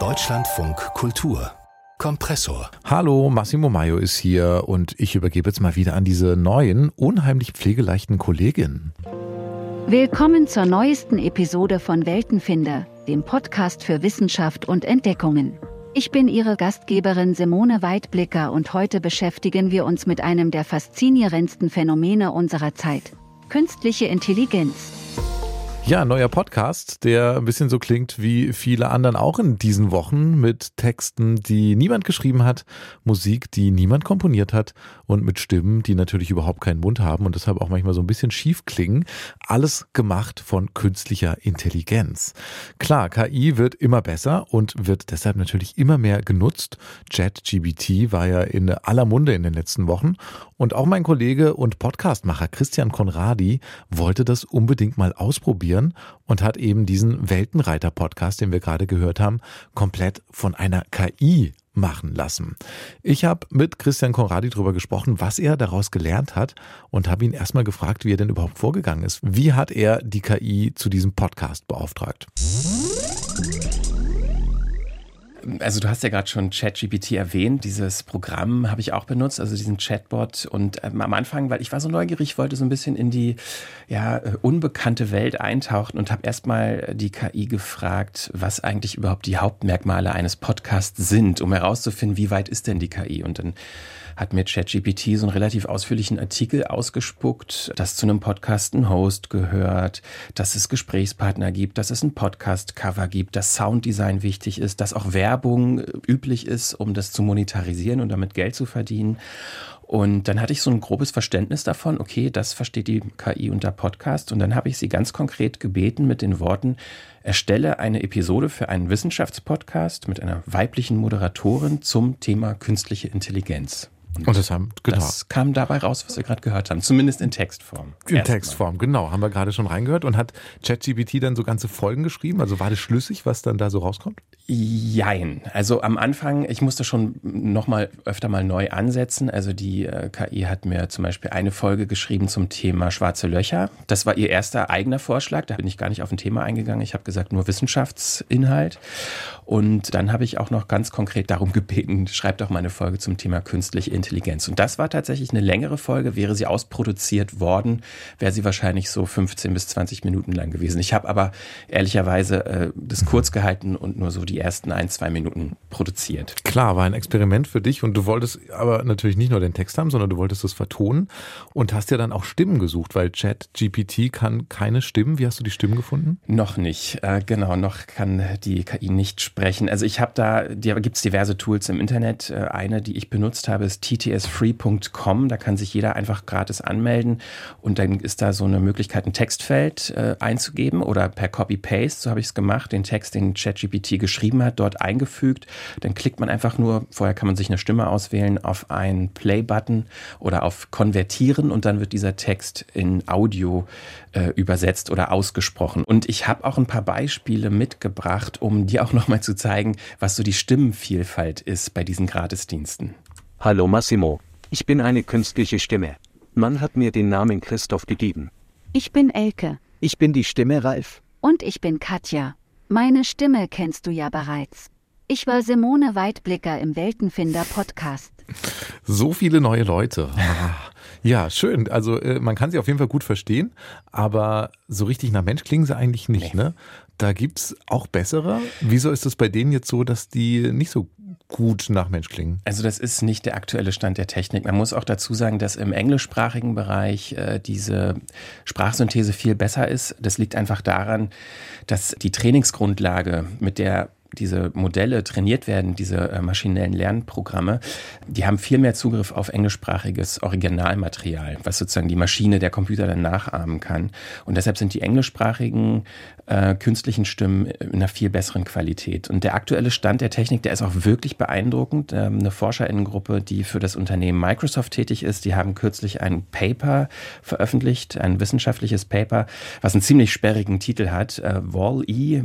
Deutschlandfunk Kultur Kompressor. Hallo, Massimo Maio ist hier und ich übergebe jetzt mal wieder an diese neuen, unheimlich pflegeleichten Kolleginnen. Willkommen zur neuesten Episode von Weltenfinder, dem Podcast für Wissenschaft und Entdeckungen. Ich bin Ihre Gastgeberin Simone Weidblicker und heute beschäftigen wir uns mit einem der faszinierendsten Phänomene unserer Zeit. Künstliche Intelligenz. Ja, neuer Podcast, der ein bisschen so klingt wie viele anderen auch in diesen Wochen mit Texten, die niemand geschrieben hat, Musik, die niemand komponiert hat und mit Stimmen, die natürlich überhaupt keinen Mund haben und deshalb auch manchmal so ein bisschen schief klingen. Alles gemacht von künstlicher Intelligenz. Klar, KI wird immer besser und wird deshalb natürlich immer mehr genutzt. ChatGBT war ja in aller Munde in den letzten Wochen und auch mein Kollege und Podcastmacher Christian Konradi wollte das unbedingt mal ausprobieren und hat eben diesen Weltenreiter-Podcast, den wir gerade gehört haben, komplett von einer KI machen lassen. Ich habe mit Christian Konradi darüber gesprochen, was er daraus gelernt hat und habe ihn erstmal gefragt, wie er denn überhaupt vorgegangen ist. Wie hat er die KI zu diesem Podcast beauftragt? Also du hast ja gerade schon ChatGPT erwähnt. Dieses Programm habe ich auch benutzt, also diesen Chatbot. Und ähm, am Anfang, weil ich war so neugierig, wollte so ein bisschen in die ja, äh, unbekannte Welt eintauchen und habe erstmal die KI gefragt, was eigentlich überhaupt die Hauptmerkmale eines Podcasts sind, um herauszufinden, wie weit ist denn die KI. Und dann hat mir ChatGPT so einen relativ ausführlichen Artikel ausgespuckt, dass zu einem Podcast ein Host gehört, dass es Gesprächspartner gibt, dass es ein Podcast-Cover gibt, dass Sounddesign wichtig ist, dass auch Werbung üblich ist, um das zu monetarisieren und damit Geld zu verdienen. Und dann hatte ich so ein grobes Verständnis davon, okay, das versteht die KI unter Podcast. Und dann habe ich sie ganz konkret gebeten mit den Worten, erstelle eine Episode für einen Wissenschaftspodcast mit einer weiblichen Moderatorin zum Thema künstliche Intelligenz. Und das haben genau. Das kam dabei raus, was wir gerade gehört haben, zumindest in Textform. In Textform, genau, haben wir gerade schon reingehört und hat ChatGPT dann so ganze Folgen geschrieben, also war das schlüssig, was dann da so rauskommt? Jein. Also am Anfang, ich musste schon noch mal öfter mal neu ansetzen. Also die äh, KI hat mir zum Beispiel eine Folge geschrieben zum Thema schwarze Löcher. Das war ihr erster eigener Vorschlag. Da bin ich gar nicht auf ein Thema eingegangen. Ich habe gesagt nur Wissenschaftsinhalt. Und dann habe ich auch noch ganz konkret darum gebeten, schreibt doch mal eine Folge zum Thema künstliche Intelligenz. Und das war tatsächlich eine längere Folge. Wäre sie ausproduziert worden, wäre sie wahrscheinlich so 15 bis 20 Minuten lang gewesen. Ich habe aber ehrlicherweise äh, das kurz gehalten und nur so die ersten ein, zwei Minuten produziert. Klar, war ein Experiment für dich und du wolltest aber natürlich nicht nur den Text haben, sondern du wolltest es vertonen und hast ja dann auch Stimmen gesucht, weil Chat GPT kann keine Stimmen. Wie hast du die Stimmen gefunden? Noch nicht. Äh, genau, noch kann die KI nicht sprechen sprechen. Also ich habe da, da gibt es diverse Tools im Internet. Äh, eine, die ich benutzt habe, ist ttsfree.com. Da kann sich jeder einfach gratis anmelden und dann ist da so eine Möglichkeit, ein Textfeld äh, einzugeben oder per Copy-Paste, so habe ich es gemacht, den Text, den ChatGPT geschrieben hat, dort eingefügt. Dann klickt man einfach nur, vorher kann man sich eine Stimme auswählen, auf einen Play-Button oder auf Konvertieren und dann wird dieser Text in Audio äh, übersetzt oder ausgesprochen. Und ich habe auch ein paar Beispiele mitgebracht, um dir auch nochmal zu zeigen, was so die Stimmenvielfalt ist bei diesen Gratisdiensten. Hallo Massimo, ich bin eine künstliche Stimme. Man hat mir den Namen Christoph gegeben. Ich bin Elke. Ich bin die Stimme Ralf. Und ich bin Katja. Meine Stimme kennst du ja bereits. Ich war Simone Weidblicker im Weltenfinder Podcast. So viele neue Leute. Ja, schön. Also äh, man kann sie auf jeden Fall gut verstehen, aber so richtig nach Mensch klingen sie eigentlich nicht. Nee. Ne? Da gibt's auch bessere. Wieso ist es bei denen jetzt so, dass die nicht so gut nach Mensch klingen? Also das ist nicht der aktuelle Stand der Technik. Man muss auch dazu sagen, dass im englischsprachigen Bereich äh, diese Sprachsynthese viel besser ist. Das liegt einfach daran, dass die Trainingsgrundlage, mit der diese Modelle trainiert werden, diese äh, maschinellen Lernprogramme, die haben viel mehr Zugriff auf englischsprachiges Originalmaterial, was sozusagen die Maschine, der Computer dann nachahmen kann. Und deshalb sind die englischsprachigen äh, künstlichen Stimmen in einer viel besseren Qualität. Und der aktuelle Stand der Technik, der ist auch wirklich beeindruckend. Ähm, eine Forscherinnengruppe, die für das Unternehmen Microsoft tätig ist, die haben kürzlich ein Paper veröffentlicht, ein wissenschaftliches Paper, was einen ziemlich sperrigen Titel hat, äh, Wall-E,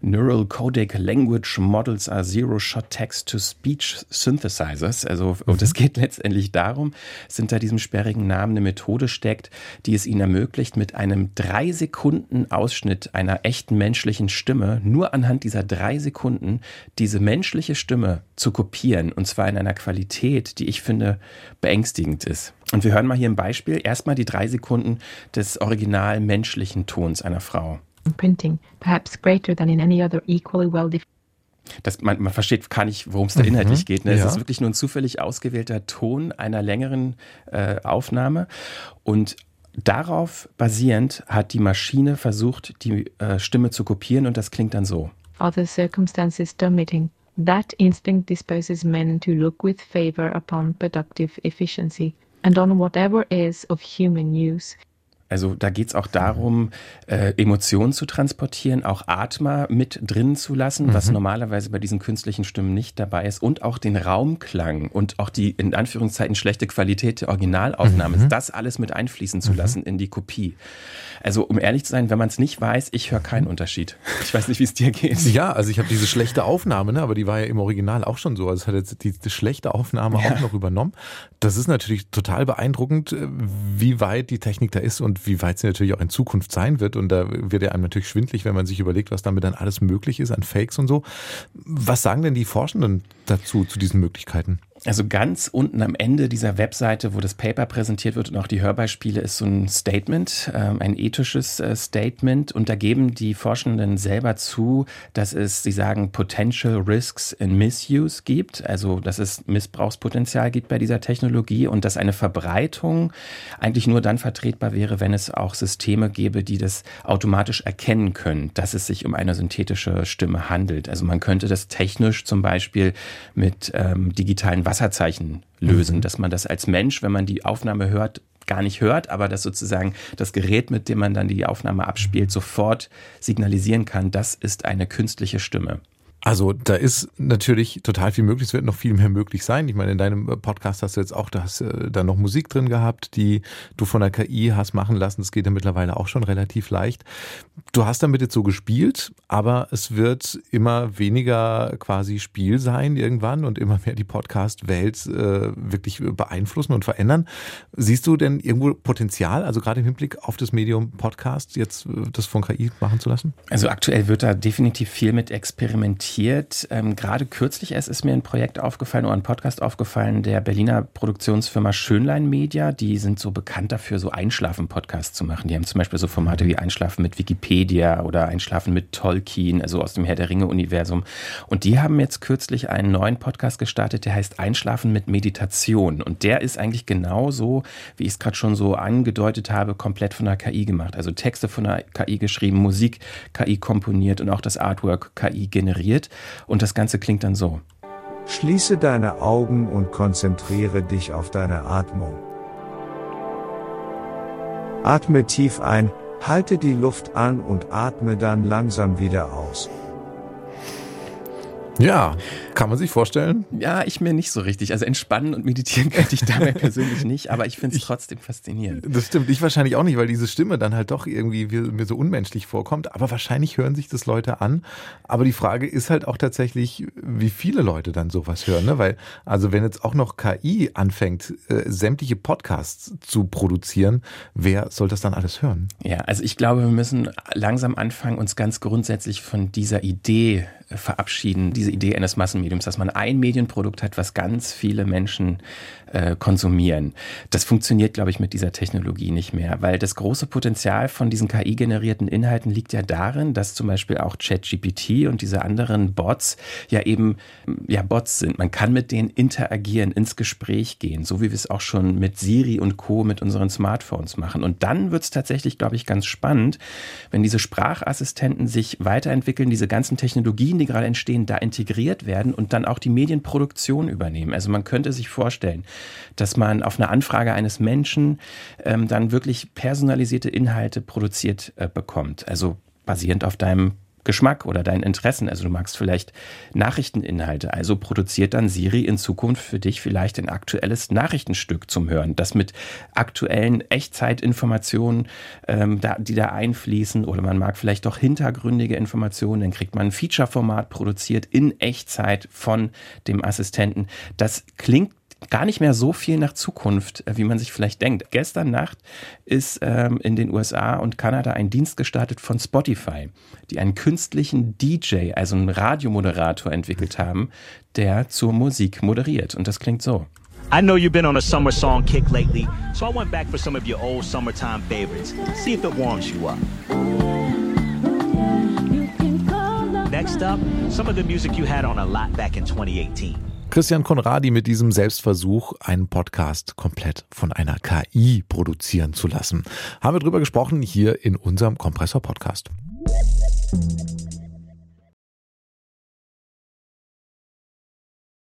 Neural Codec Layer Language Models are Zero-Shot Text-to-Speech Synthesizers. Also, und es geht letztendlich darum, dass hinter diesem sperrigen Namen eine Methode steckt, die es ihnen ermöglicht, mit einem drei Sekunden Ausschnitt einer echten menschlichen Stimme, nur anhand dieser drei Sekunden, diese menschliche Stimme zu kopieren. Und zwar in einer Qualität, die ich finde beängstigend ist. Und wir hören mal hier ein Beispiel. Erstmal die drei Sekunden des original menschlichen Tons einer Frau. Printing, perhaps greater than in any other equally well das, man, man versteht gar nicht, worum es da inhaltlich mhm, geht. Ne? ja. Es ist wirklich nur ein zufällig ausgewählter Ton einer längeren äh, Aufnahme. Und darauf basierend hat die Maschine versucht, die äh, Stimme zu kopieren und das klingt dann so. Other circumstances dominating. That instinct disposes men to look with favor upon productive efficiency and on whatever is of human use. Also da geht es auch darum, äh, Emotionen zu transportieren, auch Atma mit drin zu lassen, mhm. was normalerweise bei diesen künstlichen Stimmen nicht dabei ist, und auch den Raumklang und auch die in Anführungszeichen schlechte Qualität der Originalaufnahme, mhm. das alles mit einfließen zu mhm. lassen in die Kopie. Also um ehrlich zu sein, wenn man es nicht weiß, ich höre keinen Unterschied. Ich weiß nicht, wie es dir geht. Ja, also ich habe diese schlechte Aufnahme, ne, aber die war ja im Original auch schon so. Also es hat jetzt die, die schlechte Aufnahme ja. auch noch übernommen. Das ist natürlich total beeindruckend, äh, wie weit die Technik da ist und wie weit sie natürlich auch in Zukunft sein wird. Und da wird ja einem natürlich schwindlig, wenn man sich überlegt, was damit dann alles möglich ist an Fakes und so. Was sagen denn die Forschenden dazu, zu diesen Möglichkeiten? Also ganz unten am Ende dieser Webseite, wo das Paper präsentiert wird und auch die Hörbeispiele, ist so ein Statement, ähm, ein ethisches äh, Statement. Und da geben die Forschenden selber zu, dass es, sie sagen, Potential Risks in Misuse gibt, also dass es Missbrauchspotenzial gibt bei dieser Technologie und dass eine Verbreitung eigentlich nur dann vertretbar wäre, wenn es auch Systeme gäbe, die das automatisch erkennen können, dass es sich um eine synthetische Stimme handelt. Also man könnte das technisch zum Beispiel mit ähm, digitalen Wasserzeichen lösen, mhm. dass man das als Mensch, wenn man die Aufnahme hört, gar nicht hört, aber dass sozusagen das Gerät, mit dem man dann die Aufnahme abspielt, sofort signalisieren kann, das ist eine künstliche Stimme. Also da ist natürlich total viel möglich. Es wird noch viel mehr möglich sein. Ich meine, in deinem Podcast hast du jetzt auch da hast, äh, da noch Musik drin gehabt, die du von der KI hast machen lassen. Das geht ja mittlerweile auch schon relativ leicht. Du hast damit jetzt so gespielt, aber es wird immer weniger quasi Spiel sein irgendwann und immer mehr die Podcast-Welt äh, wirklich beeinflussen und verändern. Siehst du denn irgendwo Potenzial, also gerade im Hinblick auf das Medium Podcast, jetzt äh, das von KI machen zu lassen? Also aktuell wird da definitiv viel mit experimentiert diskutiert. Ähm, Gerade kürzlich erst ist mir ein Projekt aufgefallen oder ein Podcast aufgefallen der Berliner Produktionsfirma Schönlein Media. Die sind so bekannt dafür, so Einschlafen-Podcasts zu machen. Die haben zum Beispiel so Formate wie Einschlafen mit Wikipedia oder Einschlafen mit Tolkien, also aus dem Herr der Ringe-Universum. Und die haben jetzt kürzlich einen neuen Podcast gestartet, der heißt Einschlafen mit Meditation. Und der ist eigentlich genauso, wie ich es gerade schon so angedeutet habe, komplett von der KI gemacht. Also Texte von der KI geschrieben, Musik KI komponiert und auch das Artwork KI generiert wird und das Ganze klingt dann so. Schließe deine Augen und konzentriere dich auf deine Atmung. Atme tief ein, halte die Luft an und atme dann langsam wieder aus. Ja, kann man sich vorstellen? Ja, ich mir nicht so richtig. Also entspannen und meditieren könnte ich dabei persönlich nicht, aber ich finde es trotzdem faszinierend. Das stimmt, ich wahrscheinlich auch nicht, weil diese Stimme dann halt doch irgendwie mir so unmenschlich vorkommt. Aber wahrscheinlich hören sich das Leute an. Aber die Frage ist halt auch tatsächlich, wie viele Leute dann sowas hören. Ne? Weil, also wenn jetzt auch noch KI anfängt, äh, sämtliche Podcasts zu produzieren, wer soll das dann alles hören? Ja, also ich glaube, wir müssen langsam anfangen, uns ganz grundsätzlich von dieser Idee verabschieden, diese Idee eines Massenmediums, dass man ein Medienprodukt hat, was ganz viele Menschen äh, konsumieren. Das funktioniert, glaube ich, mit dieser Technologie nicht mehr, weil das große Potenzial von diesen KI-generierten Inhalten liegt ja darin, dass zum Beispiel auch ChatGPT und diese anderen Bots ja eben ja Bots sind. Man kann mit denen interagieren, ins Gespräch gehen, so wie wir es auch schon mit Siri und Co. mit unseren Smartphones machen. Und dann wird es tatsächlich, glaube ich, ganz spannend, wenn diese Sprachassistenten sich weiterentwickeln, diese ganzen Technologien, die gerade entstehen, da integriert werden und dann auch die Medienproduktion übernehmen. Also man könnte sich vorstellen, dass man auf eine Anfrage eines Menschen ähm, dann wirklich personalisierte Inhalte produziert äh, bekommt. Also basierend auf deinem Geschmack oder deinen Interessen. Also du magst vielleicht Nachrichteninhalte. Also produziert dann Siri in Zukunft für dich vielleicht ein aktuelles Nachrichtenstück zum Hören, das mit aktuellen Echtzeitinformationen, ähm, da, die da einfließen. Oder man mag vielleicht doch hintergründige Informationen. Dann kriegt man ein Feature-Format produziert in Echtzeit von dem Assistenten. Das klingt gar nicht mehr so viel nach Zukunft, äh, wie man sich vielleicht denkt. Gestern Nacht ist ähm, in den USA und Kanada ein Dienst gestartet von Spotify, die einen künstlichen DJ, also einen Radiomoderator entwickelt haben, der zur Musik moderiert. Und das klingt so. I know you've been on a summer song kick lately, so I went back for some of your old summertime favorites. See if it warms you up. Next up, some of the music you had on a lot back in 2018. Christian Konradi mit diesem Selbstversuch, einen Podcast komplett von einer KI produzieren zu lassen. Haben wir drüber gesprochen hier in unserem Kompressor-Podcast.